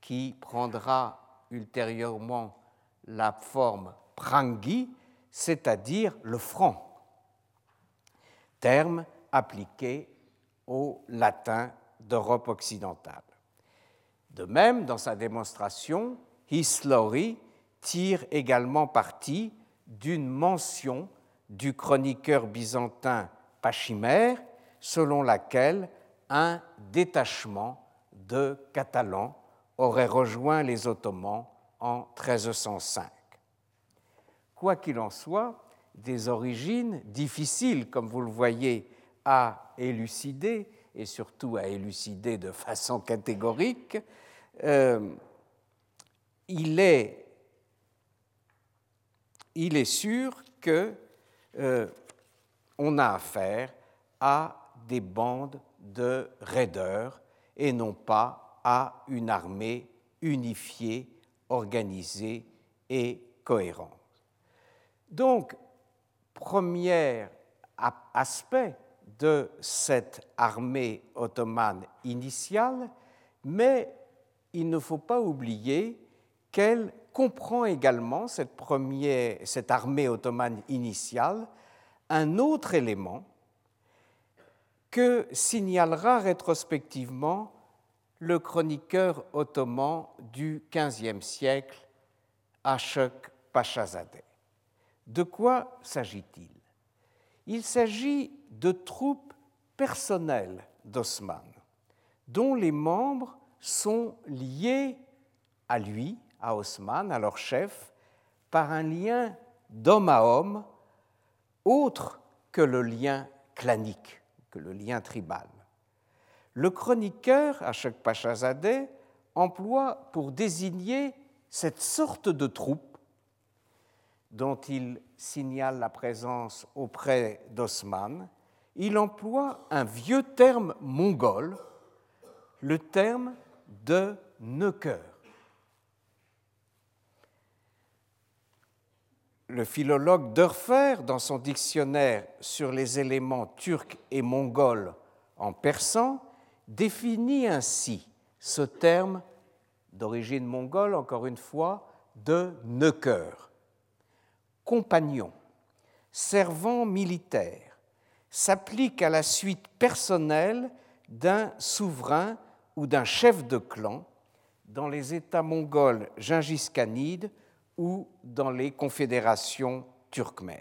qui prendra ultérieurement la forme Prangi, c'est-à-dire le franc, terme appliqué au latin d'Europe occidentale. De même, dans sa démonstration, Hislori tire également parti d'une mention du chroniqueur byzantin Pachymère, selon laquelle un détachement de Catalans aurait rejoint les Ottomans en 1305. Quoi qu'il en soit, des origines difficiles, comme vous le voyez, à élucider et surtout à élucider de façon catégorique, euh, il, est, sûr que euh, on a affaire à des bandes de raideurs et non pas à une armée unifiée, organisée et cohérente. Donc, premier aspect de cette armée ottomane initiale, mais il ne faut pas oublier qu'elle comprend également, cette, cette armée ottomane initiale, un autre élément que signalera rétrospectivement le chroniqueur ottoman du XVe siècle, Ashok Pachazadeh. De quoi s'agit-il? Il s'agit de troupes personnelles d'Osman, dont les membres sont liés à lui, à Osman, à leur chef, par un lien d'homme à homme autre que le lien clanique, que le lien tribal. Le chroniqueur, Ashok Pachazadeh, emploie pour désigner cette sorte de troupe dont il signale la présence auprès d'Osman, il emploie un vieux terme mongol, le terme de neuker. Le philologue Dörfer, dans son dictionnaire sur les éléments turcs et mongols en persan, définit ainsi ce terme d'origine mongole, encore une fois, de neuker compagnon, servant militaire, s'applique à la suite personnelle d'un souverain ou d'un chef de clan dans les États mongols gingiskanides ou dans les confédérations turkmènes.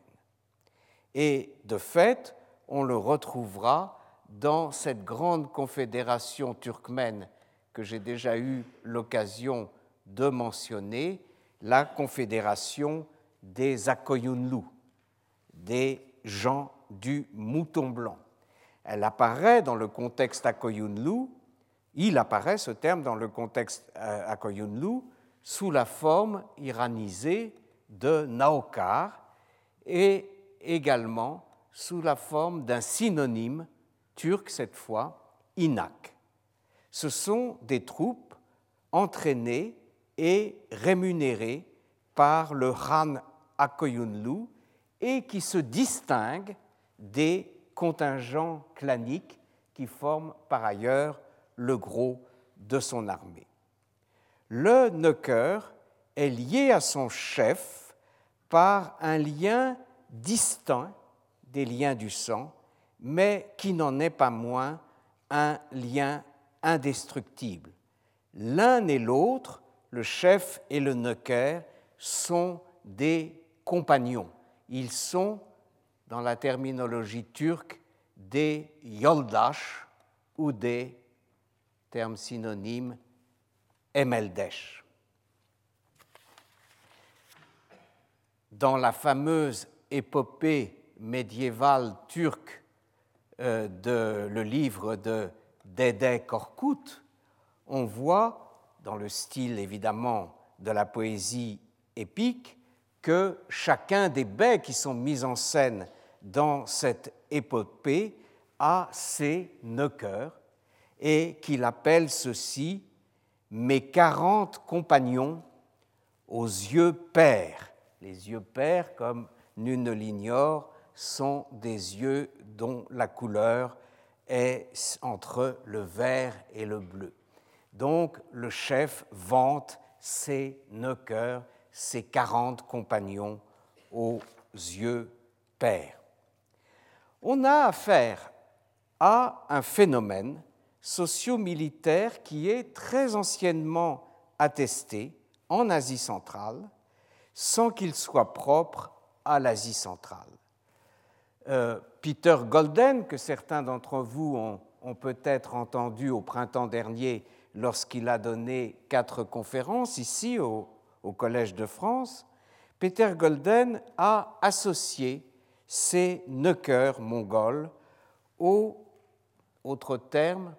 Et de fait, on le retrouvera dans cette grande confédération turkmène que j'ai déjà eu l'occasion de mentionner, la confédération des Akoyunlu, des gens du mouton blanc. Elle apparaît dans le contexte Akoyunlu, il apparaît ce terme dans le contexte euh, Akoyunlu sous la forme iranisée de Naokar et également sous la forme d'un synonyme turc cette fois, Inak. Ce sont des troupes entraînées et rémunérées par le Khan Akoyunlu et qui se distingue des contingents claniques qui forment par ailleurs le gros de son armée. Le Neuker est lié à son chef par un lien distinct des liens du sang, mais qui n'en est pas moins un lien indestructible. L'un et l'autre, le chef et le Neuker, sont des compagnons. Ils sont, dans la terminologie turque, des yoldash ou des termes synonymes emeldesh. Dans la fameuse épopée médiévale turque euh, de le livre de Dede Korkut, on voit, dans le style évidemment de la poésie épique, que chacun des baies qui sont mis en scène dans cette épopée a ses neukers et qu'il appelle ceux-ci mes quarante compagnons aux yeux pairs. Les yeux pairs, comme nul ne l'ignore, sont des yeux dont la couleur est entre le vert et le bleu. Donc le chef vante ses neukers ses quarante compagnons aux yeux pairs. On a affaire à un phénomène socio-militaire qui est très anciennement attesté en Asie centrale, sans qu'il soit propre à l'Asie centrale. Euh, Peter Golden, que certains d'entre vous ont, peut-être entendu au printemps dernier lorsqu'il a donné quatre conférences ici au, au Collège de France, Peter Golden a associé ces neukers mongols aux autre terme,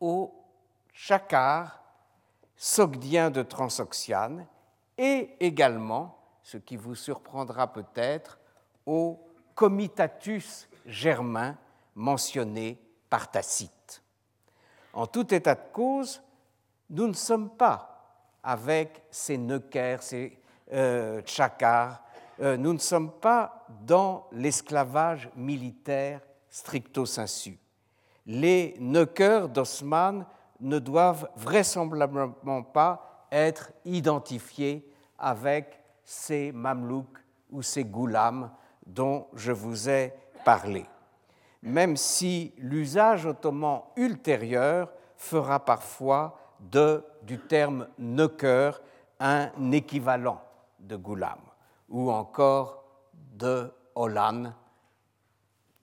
au chakar sogdien de Transoxiane et également, ce qui vous surprendra peut-être, au comitatus germain mentionné par Tacite. En tout état de cause, nous ne sommes pas avec ces neukers, ces euh, tchakars, euh, nous ne sommes pas dans l'esclavage militaire stricto sensu. Les neukers d'Osman ne doivent vraisemblablement pas être identifiés avec ces mamelouks ou ces goulams dont je vous ai parlé, même si l'usage ottoman ultérieur fera parfois de, du terme neuker un équivalent de goulam, ou encore de olan,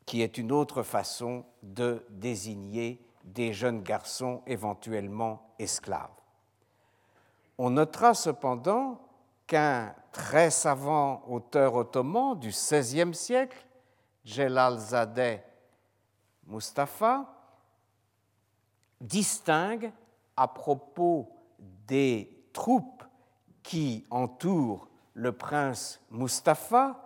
qui est une autre façon de désigner des jeunes garçons éventuellement esclaves. On notera cependant qu'un très savant auteur ottoman du XVIe siècle, Jelalzadeh Mustafa, distingue à propos des troupes qui entourent le prince Mustapha,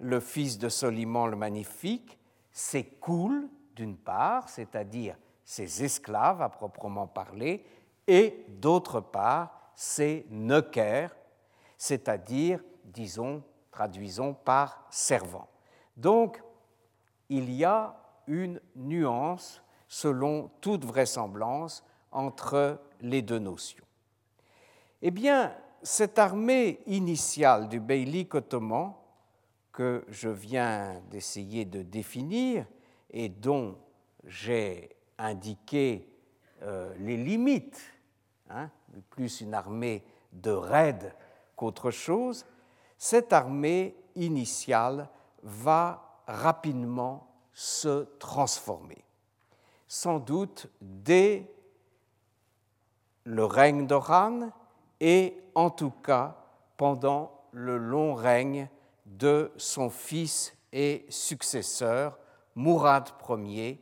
le fils de Soliman le Magnifique, ses cool d'une part, c'est-à-dire ses esclaves à proprement parler, et d'autre part ses neukers, c'est-à-dire, disons, traduisons par servants. Donc, il y a une nuance, selon toute vraisemblance, entre les deux notions. Eh bien, cette armée initiale du beylik ottoman, que je viens d'essayer de définir et dont j'ai indiqué euh, les limites, hein, plus une armée de raid qu'autre chose, cette armée initiale va rapidement se transformer. Sans doute dès le règne d'Oran et en tout cas pendant le long règne de son fils et successeur, Mourad Ier,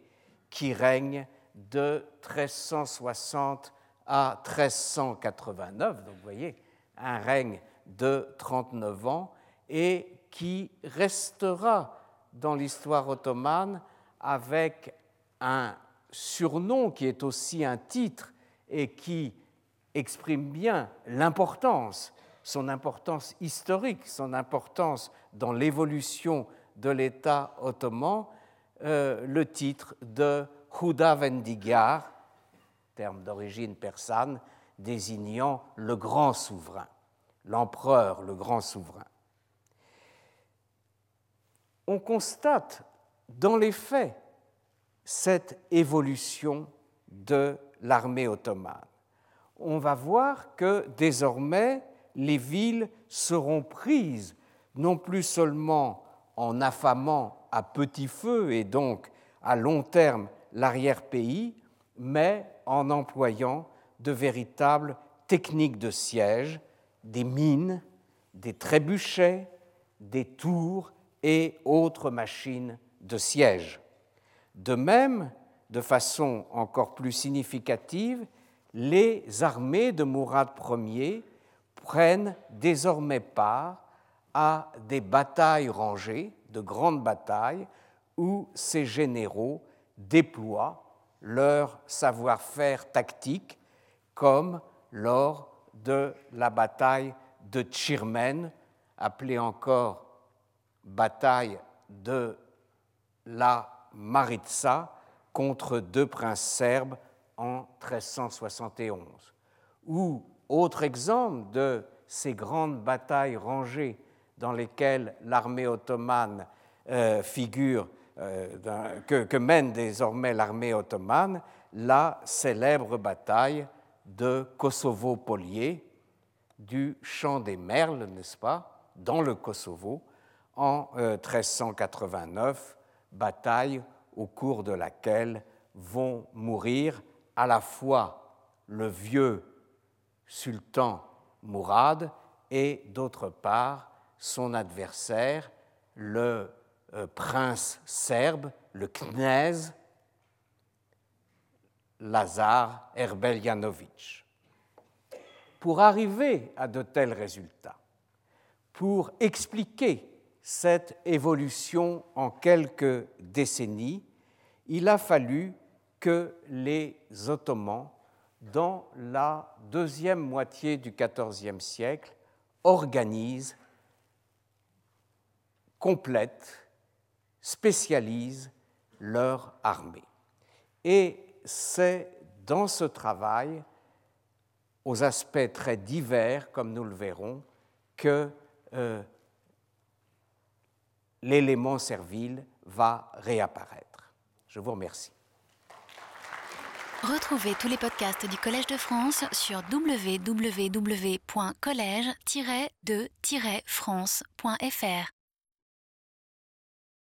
qui règne de 1360 à 1389, donc vous voyez, un règne de 39 ans, et qui restera dans l'histoire ottomane avec un surnom qui est aussi un titre et qui exprime bien l'importance, son importance historique, son importance dans l'évolution de l'État ottoman, euh, le titre de Vendigar, terme d'origine persane désignant le grand souverain, l'empereur, le grand souverain. On constate dans les faits cette évolution de l'armée ottomane. On va voir que désormais les villes seront prises non plus seulement en affamant à petit feu et donc à long terme l'arrière-pays, mais en employant de véritables techniques de siège, des mines, des trébuchets, des tours et autres machines de siège. De même, de façon encore plus significative, les armées de Mourad Ier prennent désormais part à des batailles rangées, de grandes batailles, où ces généraux déploient leur savoir-faire tactique, comme lors de la bataille de Tchirmen, appelée encore bataille de la Maritsa contre deux princes serbes en 1371. Ou autre exemple de ces grandes batailles rangées dans lesquelles l'armée ottomane euh, figure euh, que, mène désormais l'armée ottomane, la célèbre bataille de Kosovo-Polier, du Champ des Merles, n'est-ce pas, dans le Kosovo, en 1389, euh, bataille au cours de laquelle vont mourir à la fois le vieux sultan Mourad et d'autre part son adversaire, le euh, prince serbe, le knez, Lazar Herbelianovitch. Pour arriver à de tels résultats, pour expliquer cette évolution en quelques décennies, il a fallu que les Ottomans, dans la deuxième moitié du XIVe siècle, organisent, complètent, spécialisent leur armée. Et c'est dans ce travail, aux aspects très divers, comme nous le verrons, que euh, l'élément servile va réapparaître. Je vous remercie. Retrouvez tous les podcasts du Collège de France sur www.collège-de-france.fr.